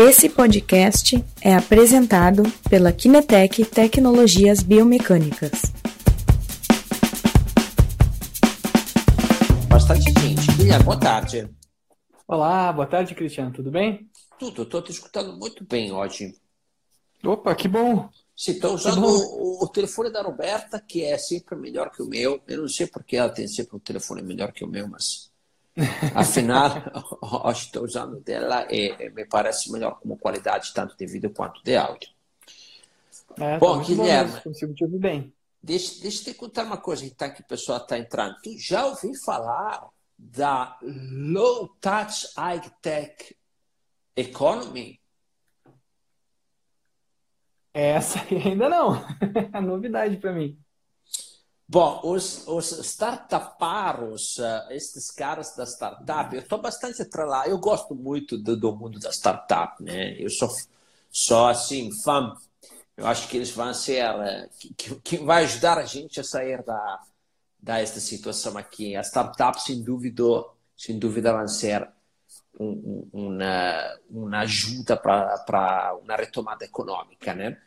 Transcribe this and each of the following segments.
Esse podcast é apresentado pela Kinetec Tecnologias Biomecânicas. Bastante gente. Guilherme, boa tarde. Olá, boa tarde, Cristiano. Tudo bem? Tudo, estou te escutando muito bem hoje. Opa, que bom. Sim, estou usando o, o, telefone da Roberta, que é sempre melhor que o meu. Eu não sei porque ela tem sempre um telefone melhor que o meu, mas afinal, estou usando dela e, e, me parece melhor como qualidade, tanto de vídeo quanto de áudio. É, bom, tá Guilherme, bom consigo te ouvir bem. Deixa, deixa eu te contar uma coisa, então, que o pessoal está entrando. Tu já ouviu falar da Low Touch High Tech Economy? Essa ainda não. é novidade para mim. Bom, os, os startuparos, uh, esses caras da startup, eu estou bastante atrelado. Eu gosto muito do, do, mundo da startup, né? Eu sou, sou assim, fã. Eu acho que eles vão ser. Uh, que, que vai ajudar a gente a sair da, da esta situação aqui. As startups, sem dúvida, sem dúvida vão ser um, um, uma, uma ajuda para uma retomada econômica, né?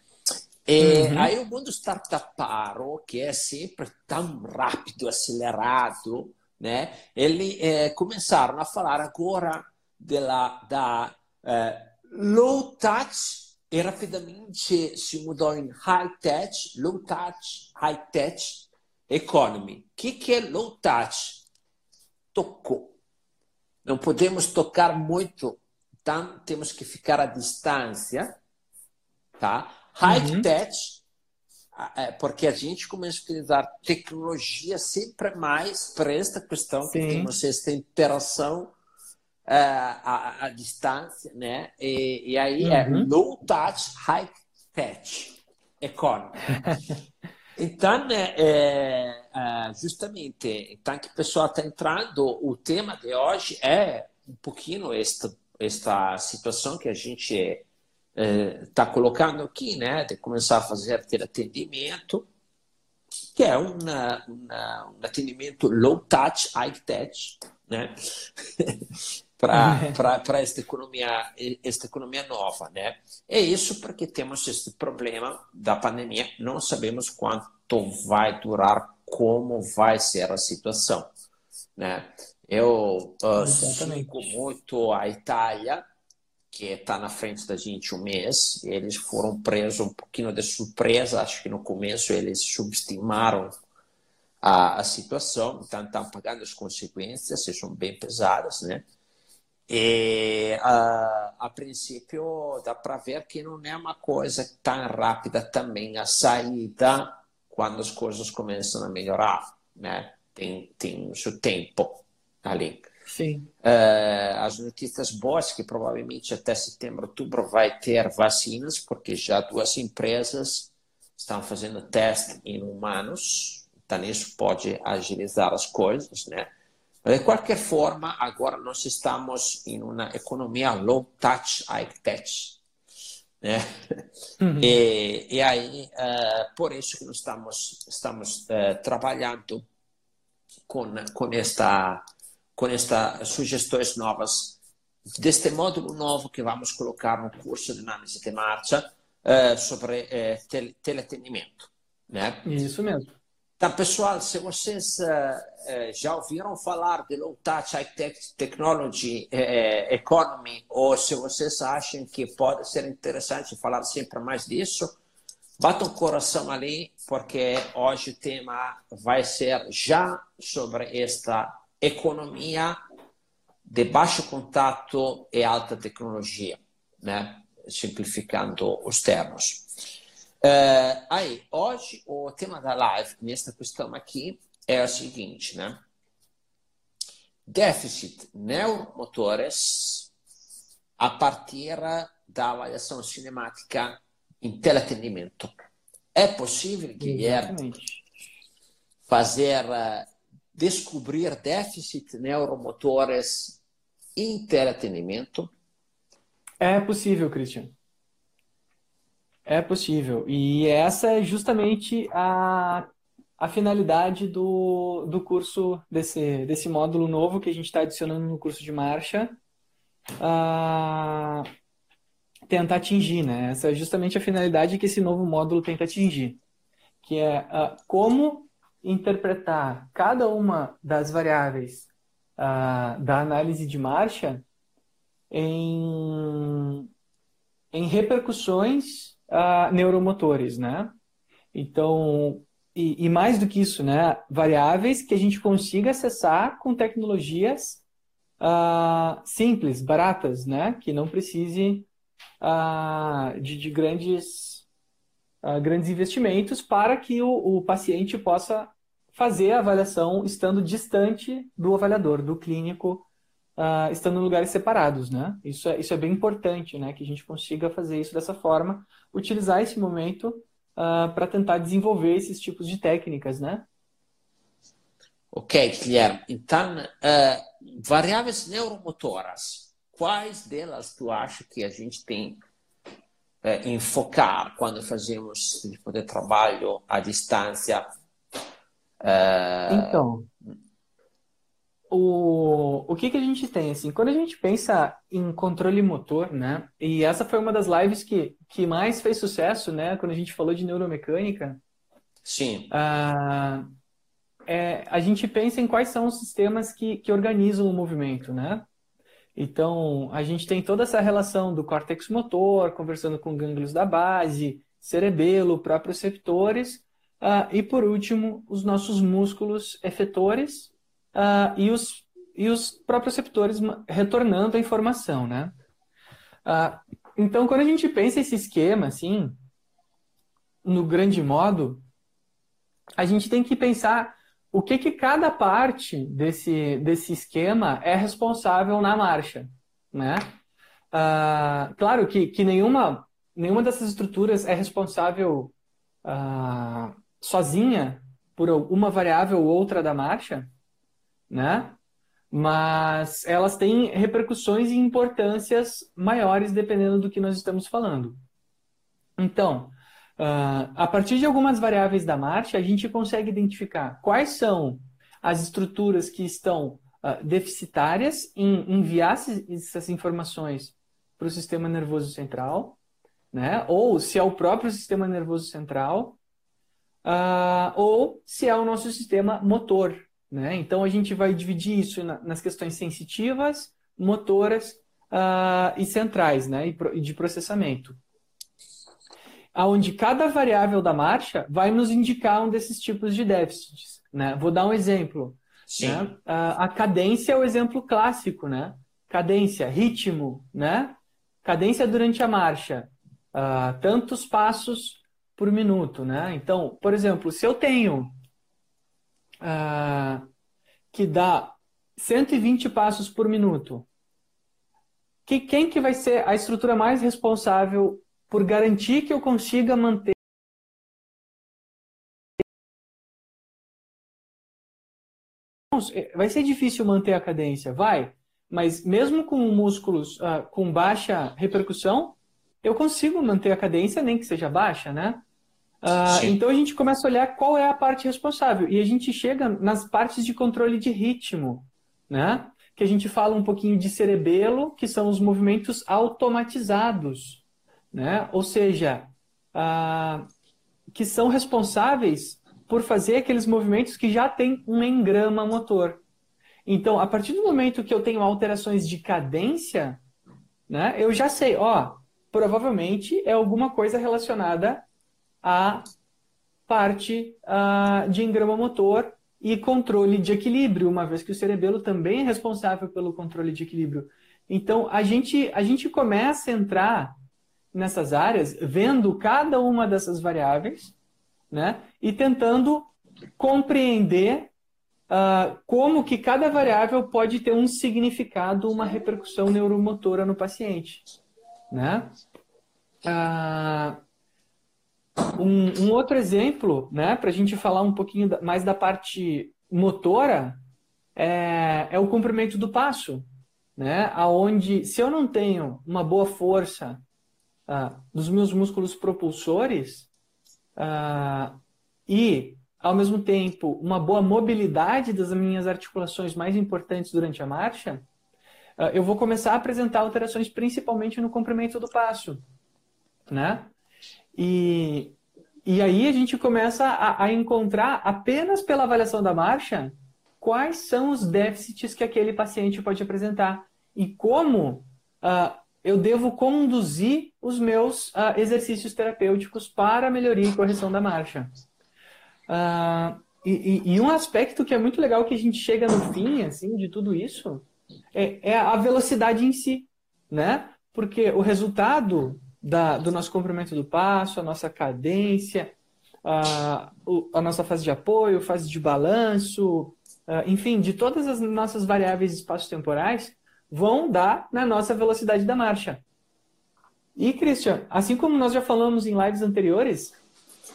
E uhum. aí o mundo startuparo, que é sempre tão rápido, acelerado, né? Eles é, começaram a falar agora da é, low touch e rapidamente se mudou em high touch, low touch, high touch economy. O que, que é low touch? Tocou. Não podemos tocar muito, então temos que ficar à distância, tá? High uhum. tech, é, porque a gente começa a utilizar tecnologia sempre mais para esta questão Sim. que temos esta interação é, à, à, distância, né? E, e aí é uhum. é low touch, high tech economy. Então, né, é, é, justamente, então que o pessoal está entrando, o tema de hoje é um pouquinho esta, esta situação que a gente está é, colocando aqui, né, de começar a fazer ter atendimento, que é uma, uma, um atendimento low touch, high touch, né, para esta economia, esta economia nova, né. É isso porque temos este problema da pandemia, não sabemos quanto vai durar, como vai ser a situação, né. Eu uh, sigo muito a Itália, que está na frente da gente um mês. Eles foram presos um pouquinho de surpresa, acho que no começo eles subestimaram a, a situação, então estão pagando as consequências, são bem pesadas, né? E a, a princípio dá para ver que não é uma coisa tão rápida também a saída quando as coisas começam a melhorar, né? Tem, tem o seu tempo ali. Sim. Uh, as notícias boas que provavelmente até setembro, outubro vai ter vacinas, porque já duas empresas estão fazendo teste em humanos, então isso pode agilizar as coisas, né? Mas, de qualquer forma, agora nós estamos em uma economia low touch, high tech, né? Uhum. E, e, aí, uh, por isso que nós estamos, estamos uh, trabalhando com, com esta com estas sugestões novas deste módulo novo que vamos colocar no curso de análise de marcha uh, sobre uh, tele, teleatendimento. Né? Isso mesmo. Então, pessoal, se vocês uh, já ouviram falar de Low Touch High Tech Technology Economy, ou se vocês acham que pode ser interessante falar sempre mais disso, batam o coração ali, porque hoje o tema vai ser já sobre esta economia de baixo contato e alta tecnologia, né? simplificando os termos. Uh, aí, hoje o tema da live, nesta questão aqui, é o seguinte, né? Déficit neuromotores a partir da avaliação cinemática em teleatendimento. É possível, Guilherme, fazer descobrir déficit neuromotores em teleatendimento? É possível, Christian. É possível. E essa é justamente a, a finalidade do, do curso, desse, desse módulo novo que a gente está adicionando no curso de marcha. Ah, tenta atingir, né? Essa é justamente a finalidade que esse novo módulo tenta atingir, que é uh, como interpretar cada uma das variáveis uh, da análise de marcha em, em repercussões uh, neuromotores, né? Então, e, e, mais do que isso, né? Variáveis que a gente consiga acessar com tecnologias uh, simples, baratas, né? Que não precise de, de, grandes, uh, grandes investimentos para que o, o paciente possa fazer a avaliação estando distante do avaliador, do clínico, uh, estando em lugares separados, né? Isso é, isso é bem importante, né? Que a gente consiga fazer isso dessa forma, utilizar esse momento uh, para tentar desenvolver esses tipos de técnicas, né? Ok, Guilherme. Então, uh, variáveis neuromotoras, quais delas tu acha que a gente tem uh, enfocar quando fazemos tipo de trabalho à distância? Uh... Então, o, o que, que a gente tem? Assim, quando a gente pensa em controle motor, né? E essa foi uma das lives que, que mais fez sucesso, né? Quando a gente falou de neuromecânica. Sim. Uh, é, a gente pensa em quais são os sistemas que, que organizam o movimento, né? Então, a gente tem toda essa relação do córtex motor, conversando com gânglios da base, cerebelo, proprioceptores, uh, e por último, os nossos músculos efetores uh, e, os, e os proprioceptores retornando a informação, né? Uh, então, quando a gente pensa esse esquema, assim, no grande modo, a gente tem que pensar o que, que cada parte desse, desse esquema é responsável na marcha, né? Uh, claro que, que nenhuma, nenhuma dessas estruturas é responsável uh, sozinha por uma variável ou outra da marcha, né? Mas elas têm repercussões e importâncias maiores dependendo do que nós estamos falando. Então, Uh, a partir de algumas variáveis da marcha, a gente consegue identificar quais são as estruturas que estão uh, deficitárias em enviar essas informações para o sistema nervoso central, né? ou se é o próprio sistema nervoso central, uh, ou se é o nosso sistema motor. Né? Então, a gente vai dividir isso na, nas questões sensitivas, motoras e centrais né? e de processamento aonde cada variável da marcha vai nos indicar um desses tipos de déficits. Né? Vou dar um exemplo. Né? A, a cadência é o exemplo clássico, né? Cadência, ritmo, né? Cadência durante a marcha, uh, tantos passos por minuto, né? Então, por exemplo, se eu tenho uh, que dá 120 passos por minuto, que, quem que vai ser a estrutura mais responsável por garantir que eu consiga manter vai ser difícil manter a cadência, vai, mas mesmo com músculos uh, com baixa repercussão, eu consigo manter a cadência, nem que seja baixa, né? Uh, então a gente começa a olhar qual é a parte responsável e a gente chega nas partes de controle de ritmo, né? Que a gente fala um pouquinho de cerebelo, que são os movimentos automatizados né? ou seja, ah, que são responsáveis por fazer aqueles movimentos que já têm um engrama motor. Então, a partir do momento que eu tenho alterações de cadência, né, eu já sei, ó, provavelmente é alguma coisa relacionada à parte uh, de engrama motor e controle de equilíbrio, uma vez que o cerebelo também é responsável pelo controle de equilíbrio. Então, a gente, a gente começa a entrar nessas áreas, vendo cada uma dessas variáveis, né? E tentando compreender uh, como que cada variável pode ter um significado, uma repercussão neuromotora no paciente, né? Uh, um, um, outro exemplo, né, para a gente falar um pouquinho mais da parte motora, é, é o comprimento do passo, né? Aonde se eu não tenho uma boa força ah, dos meus músculos propulsores ah, e, ao mesmo tempo, uma boa mobilidade das minhas articulações mais importantes durante a marcha, uh, eu vou começar a apresentar alterações principalmente no comprimento do passo, né? E, e aí a gente começa a, a encontrar apenas pela avaliação da marcha quais são os déficits que aquele paciente pode apresentar e como uh, eu devo conduzir os meus uh, exercícios terapêuticos para melhoria e correção da marcha. Uh, e, e, e, um aspecto que é muito legal que a gente chega no fim assim de tudo isso é, é a velocidade em si, né? Porque o resultado da, do nosso comprimento do passo, a nossa cadência, a, a nossa fase de apoio, fase de balanço, enfim, de todas as nossas variáveis espaço-temporais, vão dar na nossa velocidade da marcha. E, Christian, assim como nós já falamos em lives anteriores,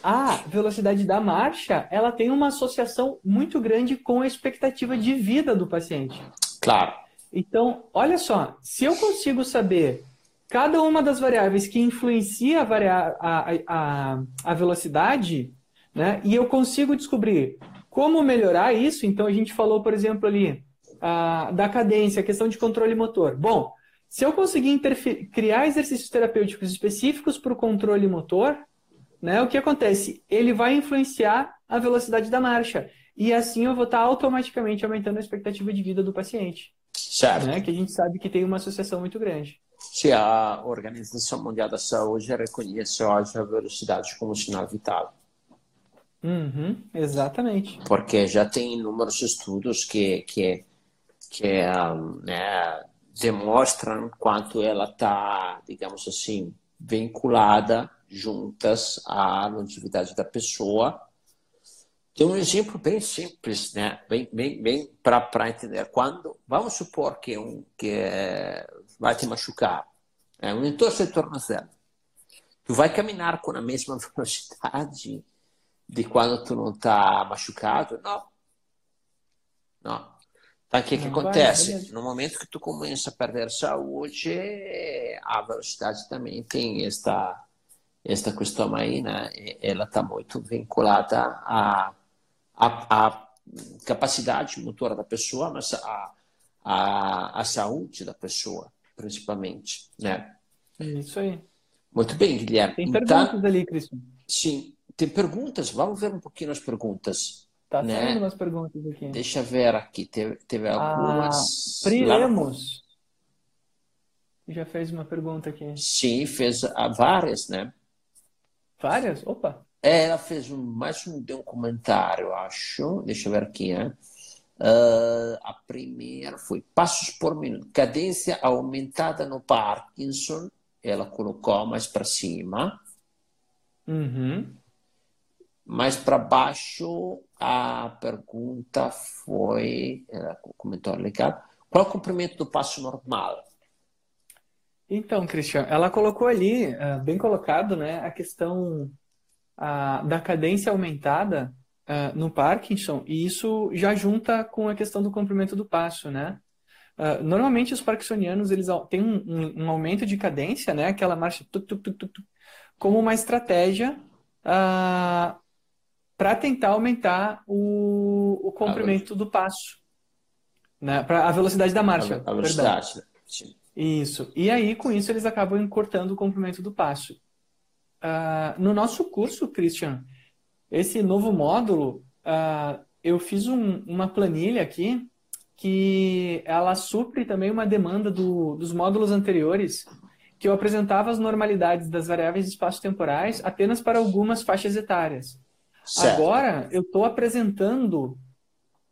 a velocidade da marcha ela tem uma associação muito grande com a expectativa de vida do paciente. Claro. Então, olha só, se eu consigo saber cada uma das variáveis que influencia a, a, a, a velocidade, né, e eu consigo descobrir como melhorar isso, então a gente falou, por exemplo, ali, a, da cadência, a questão de controle motor. Bom, se eu conseguir criar exercícios terapêuticos específicos para o controle motor, né, o que acontece? Ele vai influenciar a velocidade da marcha. E assim eu vou estar automaticamente aumentando a expectativa de vida do paciente. Certo. Né, que a gente sabe que tem uma associação muito grande. Se a Organização Mundial da Saúde reconhece hoje a velocidade como sinal vital. Uhum, exatamente. Porque já tem inúmeros estudos que, que que né, demonstram quanto ela está, digamos assim, vinculada juntas à longevidade da pessoa. Tem um exemplo bem simples, né? Bem, bem, bem para entender. Quando vamos supor que um que é, vai te machucar, é um entorse de tornozelo, tu vai caminhar com a mesma velocidade de quando tu não está machucado? Não. Não. Então, o que, que acontece? no momento que tu começa a perder saúde, a velocidade também tem esta, esta questão aí, né? Ela está muito vinculada à, à, à capacidade motora da pessoa, mas à, à, à saúde da pessoa, principalmente, né? Isso aí. Muito bem, Guilherme. Tem então, perguntas então, ali, Cristian. Sim, tem perguntas. Vamos ver um pouquinho as perguntas. Tá né? saindo umas perguntas aqui. Deixa eu ver aqui. Teve, teve ah, algumas. Pri Lemos. Já fez uma pergunta aqui. Sim, fez várias, né? Várias? Opa! É, ela fez um, mais um, um comentário, acho. Deixa eu ver aqui, né? Uh, a primeira foi passos por minuto. Cadência aumentada no Parkinson. Ela colocou mais para cima. Uhum. Mais para baixo, a pergunta foi, ela comentou legal, qual é o comprimento do passo normal? Então, Cristian, ela colocou ali, uh, bem colocado, né, a questão uh, da cadência aumentada uh, no Parkinson, e isso já junta com a questão do comprimento do passo, né? normalmente os parkinsonianos eles têm um, um, um, aumento de cadência, né, aquela marcha tuk, tuk, tuk, tuk, como uma estratégia para tentar aumentar o, o comprimento do passo. Né? Para a velocidade da marcha. A velocidade, né? Isso. E aí, com isso, eles acabam encurtando o comprimento do passo. Uh, no nosso curso, Christian, esse novo módulo, uh, eu fiz um, uma planilha aqui que ela supre também uma demanda do, dos módulos anteriores, que eu apresentava as normalidades das variáveis espaço-temporais apenas para algumas faixas etárias. Certo. Agora, eu estou apresentando,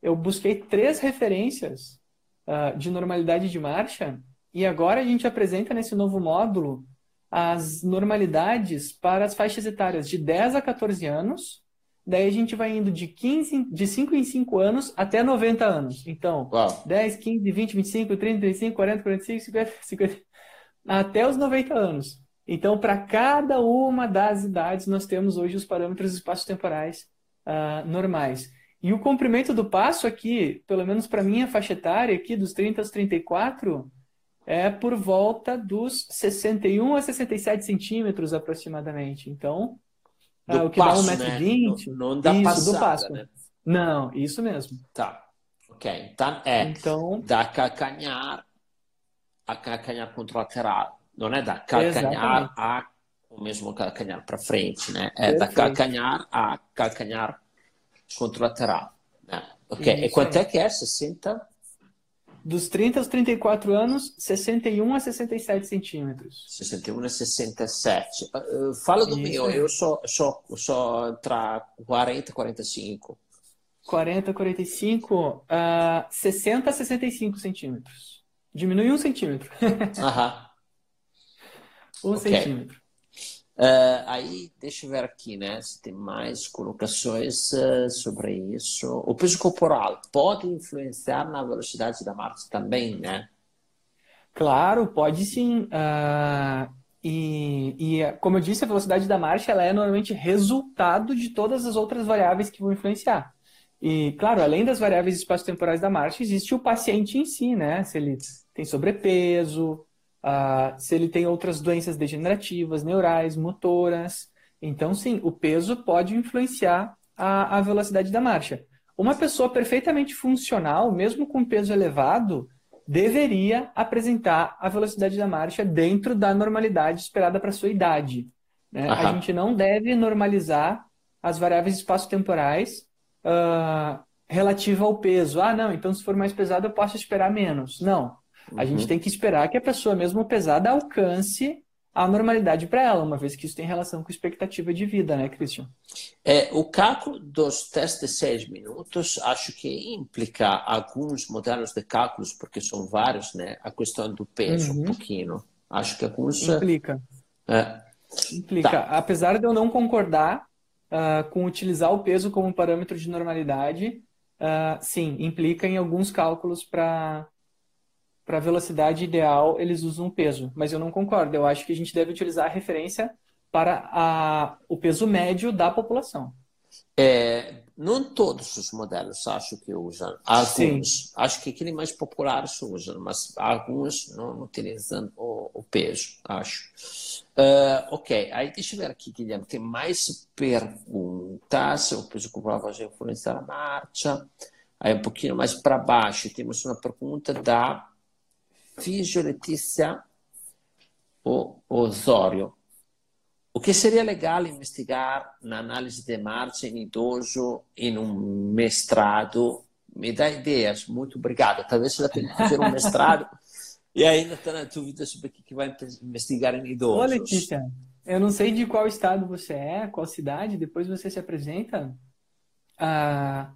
eu busquei três referências uh, de normalidade de marcha, e agora a gente apresenta nesse novo módulo as normalidades para as faixas etárias de 10 a 14 anos, daí a gente vai indo de, 15, de 5 em 5 anos até 90 anos. Então, Uau. 10, 15, 20, 25, 30, 35, 40, 45, 50, 50 até os 90 anos. Então, para cada uma das idades, nós temos hoje os parâmetros espaço-temporais uh, normais. E o comprimento do passo aqui, pelo menos para minha faixa etária, aqui dos 30 aos 34, é por volta dos 61 a 67 centímetros aproximadamente. Então, uh, o que passo, dá 1,20m. Né? Não, não dá isso, passada, do passo. Né? Não, isso mesmo. Tá. Ok. Então, é. Então, da calcanhar a calcanhar contralateral. Não é da calcanhar Exatamente. a o mesmo calcanhar para frente, né? É Perfeito. da calcanhar a calcanhar contralateral. Né? Ok. Isso e quanto é que é? 60? Dos 30 aos 34 anos, 61 a 67 centímetros. 61 a 67. Uh, fala do Isso meu, eu sou, sou, sou tra 40 e 45. 40 a 45, uh, 60 a 65 centímetros. Diminui um centímetro. Aham. Um okay. centímetro. Uh, aí, deixa eu ver aqui, né? Se tem mais colocações uh, sobre isso. O peso corporal pode influenciar na velocidade da marcha também, né? Claro, pode sim. Uh, e, e, como eu disse, a velocidade da marcha ela é normalmente resultado de todas as outras variáveis que vão influenciar. E, claro, além das variáveis espaço-temporais da marcha, existe o paciente em si, né? Se ele tem sobrepeso, uh, se ele tem outras doenças degenerativas, neurais, motoras. Então, sim, o peso pode influenciar a, a velocidade da marcha. Uma pessoa perfeitamente funcional, mesmo com peso elevado, deveria apresentar a velocidade da marcha dentro da normalidade esperada para sua idade. Né? A gente não deve normalizar as variáveis espaço-temporais uh, relativa ao peso. Ah, não, então se for mais pesado eu posso esperar menos. Não. A uhum. gente tem que esperar que a pessoa, mesmo pesada, alcance a normalidade para ela, uma vez que isso tem relação com expectativa de vida, né, Christian? É, o cálculo dos testes de seis minutos, acho que implica alguns modelos de cálculos, porque são vários, né? A questão do peso, uhum. um pouquinho. Acho que alguns. Implica. É. Implica. Tá. Apesar de eu não concordar uh, com utilizar o peso como parâmetro de normalidade, uh, sim, implica em alguns cálculos para para velocidade ideal, eles usam peso. Mas eu não concordo. Eu acho que a gente deve utilizar a referência para a, o peso médio da população. É, não todos os modelos acho que usam. Alguns. Sim. Acho que aqueles mais populares usam, mas alguns não utilizam o, o peso, acho. Uh, ok, aí deixa eu ver aqui, Guilherme. Tem mais perguntas. O peso corporal vai influenciar a marcha. Aí um pouquinho mais para baixo temos uma pergunta da Físio Letícia Osório. O que seria legal investigar na análise de marcha em idoso em um mestrado? Me dá ideias, muito obrigado. Talvez ela tenha que fazer um mestrado e ainda está na dúvida sobre o que vai investigar em idosos. Ô, Letícia, eu não sei de qual estado você é, qual cidade, depois você se apresenta. Ah,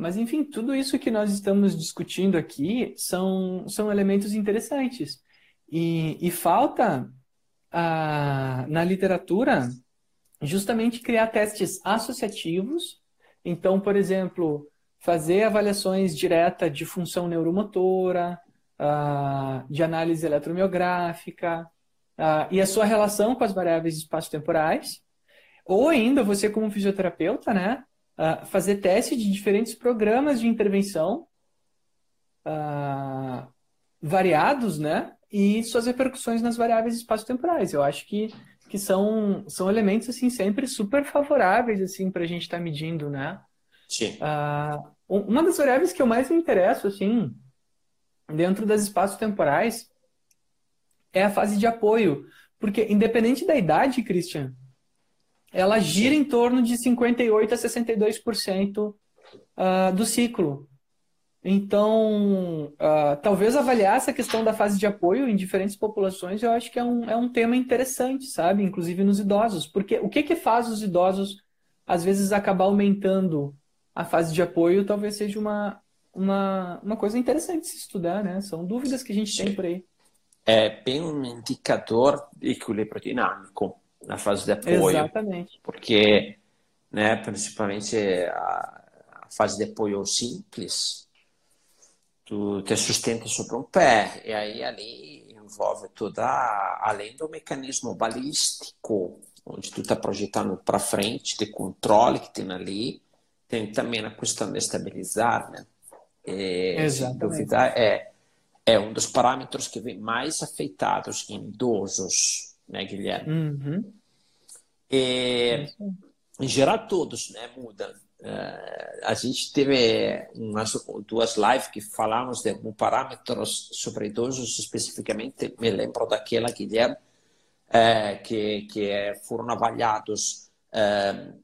mas, enfim, tudo isso que nós estamos discutindo aqui são, são elementos interessantes. E, e falta a, na literatura justamente criar testes associativos. Então, por exemplo, fazer avaliações diretas de função neuromotora, uh, de análise eletromiográfica, uh, e a sua relação com as variáveis espaço-temporais. Ou ainda, você como fisioterapeuta, né, uh, fazer teste de diferentes programas de intervenção uh, variados, né? E suas repercussões nas variáveis espaço-temporais. Eu acho que, que são, são elementos, assim, sempre super favoráveis, assim, para a gente estar tá medindo, né? Sim. Uh, uma das variáveis que eu mais me interesso, assim, dentro das espaços-temporais é a fase de apoio. Porque, independente da idade, Christian, ela gira em torno de 58% a 62% uh, do ciclo. Então, uh, talvez avaliar essa questão da fase de apoio em diferentes populações, eu acho que é um, é um tema interessante, sabe? Inclusive nos idosos. Porque o que, que faz os idosos, às vezes, acabar aumentando a fase de apoio, talvez seja uma, uma, uma coisa interessante se estudar, né? São dúvidas que a gente tem por aí. É bem um indicador de equilíbrio dinâmico na fase de apoio. Exatamente. Porque, né, principalmente a, a fase de apoio simples, tu te sustenta sobre um pé, e aí ali envolve toda, além do mecanismo balístico, onde tu está projetando para frente, de controle que tem ali, tem também a questão de estabilizar, né? E, sem dúvida, é, é um dos parâmetros que vem mais afetados em idosos né, Guilherme? Uhum. É, em geral, todos né, mudam. Uh, a gente teve umas duas lives que falamos de parâmetros sobre idosos especificamente. Me lembro daquela, Guilherme, uh, que, que foram avaliados uh,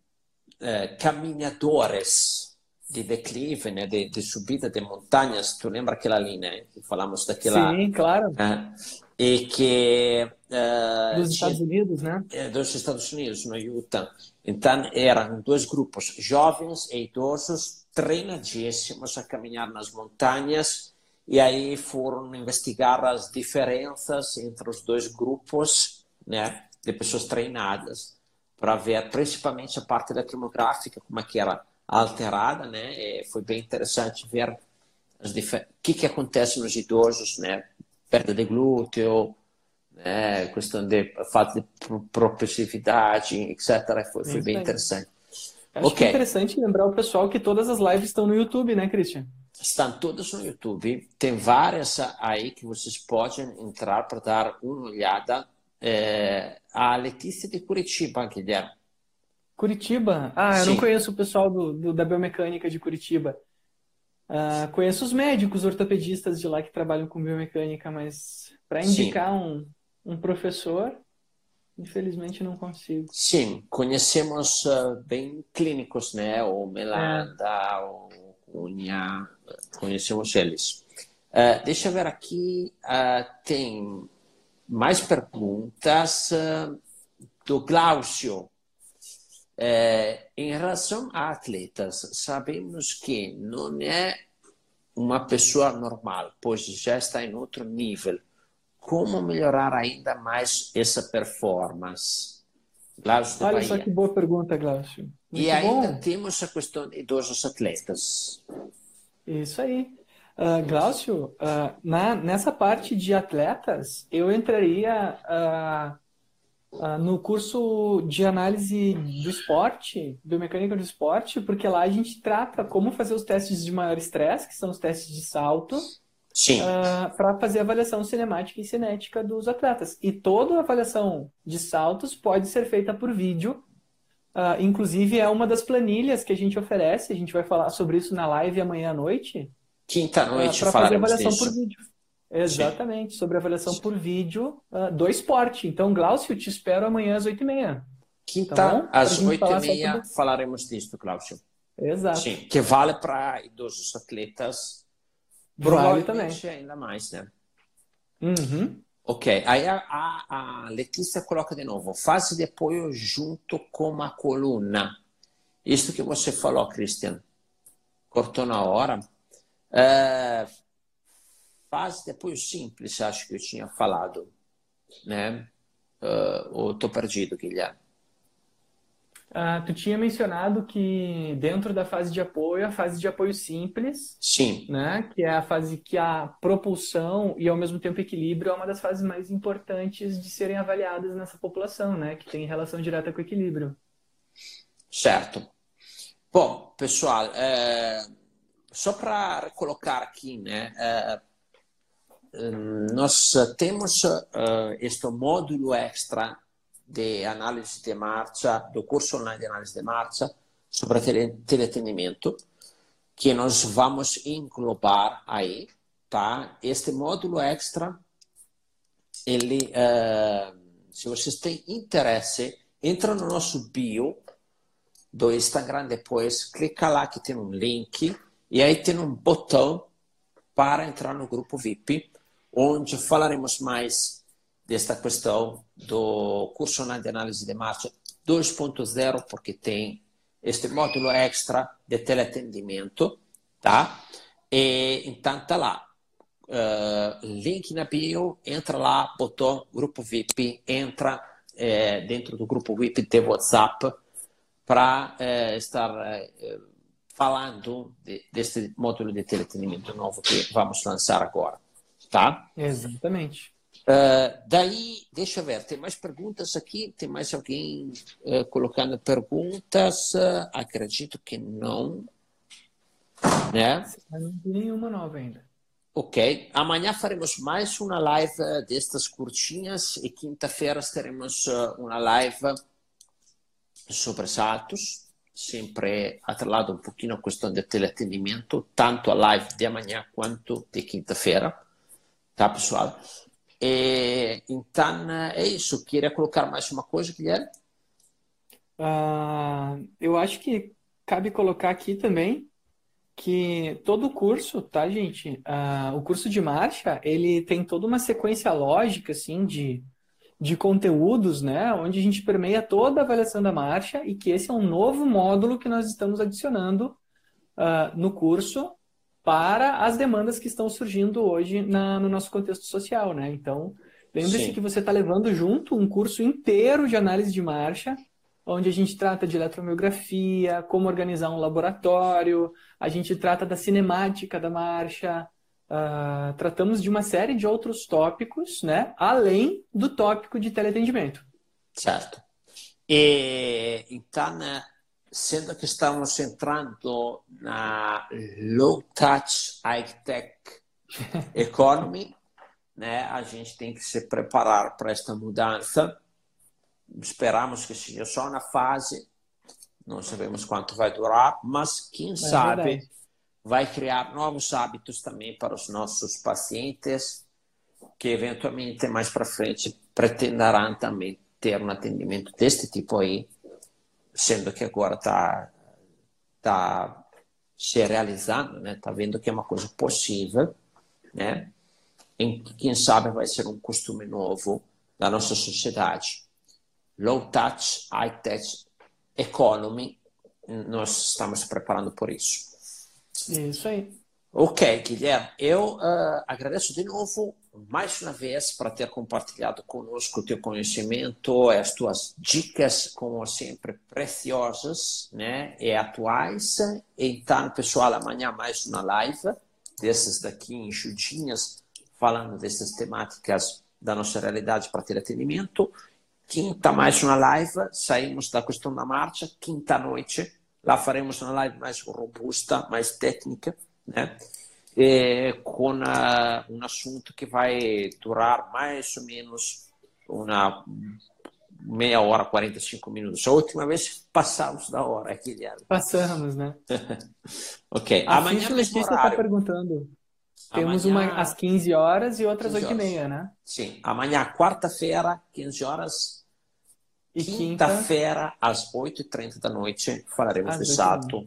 caminhadores de declive, né, de, de, subida de montanhas. Tu lembra aquela ali, né? Que falamos daquela. Sim, claro. e que. Dos Estados Unidos, né? Dos Estados Unidos, no Utah então, eram dois grupos, jovens e idosos, treinadíssimos a caminhar nas montanhas, e aí foram investigar as diferenças entre os dois grupos né, de pessoas treinadas, para ver principalmente a parte da demográfica, como é que era alterada, né? E foi bem interessante ver o que, que acontece nos idosos, né? Perda de glúteo, né? questão de falta de propulsividade, etc. Foi, foi bem interessante. Acho okay. que é interessante lembrar o pessoal que todas as lives estão no YouTube, né, Christian? Estão todas no YouTube. Tem várias aí que vocês podem entrar para dar uma olhada. É, a Letícia de Curitiba, Guilherme. Curitiba? Ah, eu Sim. não conheço o pessoal do, do da biomecânica de Curitiba. Uh, conheço os médicos ortopedistas de lá que trabalham com biomecânica, mas para indicar um, um professor, infelizmente não consigo. Sim, conhecemos uh, bem clínicos, né? O Melanda, é. o Cunha, conhecemos eles. Uh, deixa eu ver aqui, uh, tem mais perguntas do Glaucio. em relação a atletas, sabemos que não é uma pessoa normal, pois já está em outro nível como melhorar ainda mais essa performance? Glaucio Olha só que boa pergunta, Glaucio. Muito e ainda bom. temos a questão de idosos atletas. Isso aí. Uh, Glaucio, uh, na, nessa parte de atletas, eu entraria uh, no curso de análise do esporte, biomecânica do esporte, porque lá a gente trata como fazer os testes de maior estresse, que são os testes de salto, uh, ah, para fazer a avaliação cinemática e cinética dos atletas. E toda avaliação de saltos pode ser feita por vídeo. Uh, inclusive, é uma das planilhas que a gente oferece. A gente vai falar sobre isso na live amanhã à noite. Quinta-noite, uh, Para fazer avaliação disso. por vídeo. Exatamente, Sim. sobre avaliação Sim. por vídeo uh, do esporte. Então, Glaucio, te espero amanhã às 8h30. Quinta, tá às 8h30 falaremos disso, Glaucio. Exato. Sim, que vale para idosos atletas Vale também. ainda mais, né? Uhum. Ok, aí a, a, a, Letícia coloca de novo, fase de apoio junto com a coluna. Isso que você falou, Christian, cortou na hora. É, fase de apoio simples, acho que eu tinha falado, né? Uh, ou estou perdido, Guilherme? Ah, tu tinha mencionado que dentro da fase de apoio, a fase de apoio simples, Sim. né, que é a fase que a propulsão e ao mesmo tempo equilíbrio é uma das fases mais importantes de serem avaliadas nessa população, né, que tem relação direta com o equilíbrio. Certo. Bom, pessoal, é... só para colocar aqui, né, é... nós temos uh, este módulo extra de análise de marcha, do curso online de análise de marcha sobre tele, teleatendimento, que nós vamos englobar aí, tá? Este módulo extra, ele, uh, se vocês têm interesse, entra no nosso bio do Instagram depois, clica lá que tem um link e aí tem um botão para entrar no grupo VIP, onde falaremos mais desta questão do curso de análise de marcha 2.0, porque tem este módulo extra de teleatendimento, tá? E então tá lá. Uh, link na bio, entra lá, botão grupo VIP, entra eh, dentro do grupo VIP de WhatsApp para eh, estar eh, falando de, deste módulo de teleatendimento novo que vamos lançar agora, tá? Exatamente. Uh, daí, deixa eu ver, tem mais perguntas aqui? Tem mais alguém uh, colocando perguntas? Uh, acredito que não. Né? Não tem nenhuma nova ainda. Ok. Amanhã faremos mais uma live destas curtinhas e quinta-feira teremos uma live sobre saltos, sempre atrelado um pouquinho à questão de teleatendimento, tanto a live de amanhã quanto de quinta-feira, tá, pessoal? E, então, é isso. Queria colocar mais uma coisa, Guilherme? Uh, eu acho que cabe colocar aqui também que todo o curso, tá, gente? Uh, o curso de marcha, ele tem toda uma sequência lógica, assim, de, de conteúdos, né? Onde a gente permeia toda a avaliação da marcha e que esse é um novo módulo que nós estamos adicionando uh, no curso para as demandas que estão surgindo hoje na, no nosso contexto social, né? Então, lembre-se que você está levando junto um curso inteiro de análise de marcha, onde a gente trata de eletromiografia, como organizar um laboratório, a gente trata da cinemática da marcha, uh, tratamos de uma série de outros tópicos, né? Além do tópico de teleatendimento. Certo. E, então, né, sendo que estamos entrando na low touch high tech economy, né, a gente tem que se preparar para esta mudança. Esperamos que seja só na fase, não sabemos quanto vai durar, mas quem é sabe verdade. vai criar novos hábitos também para os nossos pacientes, que eventualmente mais para frente pretenderão também ter um atendimento deste tipo aí sendo que agora está tá se realizando, né? Está vendo que é uma coisa possível, né? Em quem sabe vai ser um costume novo da nossa sociedade. Low touch, high touch economy, nós estamos preparando por isso. Isso aí. Ok, Guilherme, eu uh, agradeço de novo mais uma vez para ter compartilhado conosco o teu conhecimento, as tuas dicas, como sempre, preciosas né, e atuais. Então, pessoal, amanhã mais uma live dessas daqui enxudinhas, falando dessas temáticas da nossa realidade para ter atendimento. Quinta, mais uma live, saímos da questão da marcha. Quinta noite, lá faremos uma live mais robusta, mais técnica, né? É, com a, um assunto que vai durar mais ou menos uma meia hora, 45 minutos. A última vez passamos da hora, Guilherme. Passamos, né? ok. A Amanhã Letícia está perguntando. Temos Amanhã... uma às 15 horas e outras 8 e meia, né? Sim. Amanhã, quarta-feira, 15 horas. E quinta-feira, quinta... às 8h30 da noite, falaremos às de exato,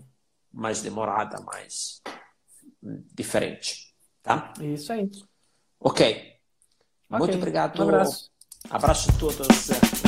mais demorada, mais diferente. Tá? Isso aí. Ok. Muito obrigado. Um abraço. Abraço a todos.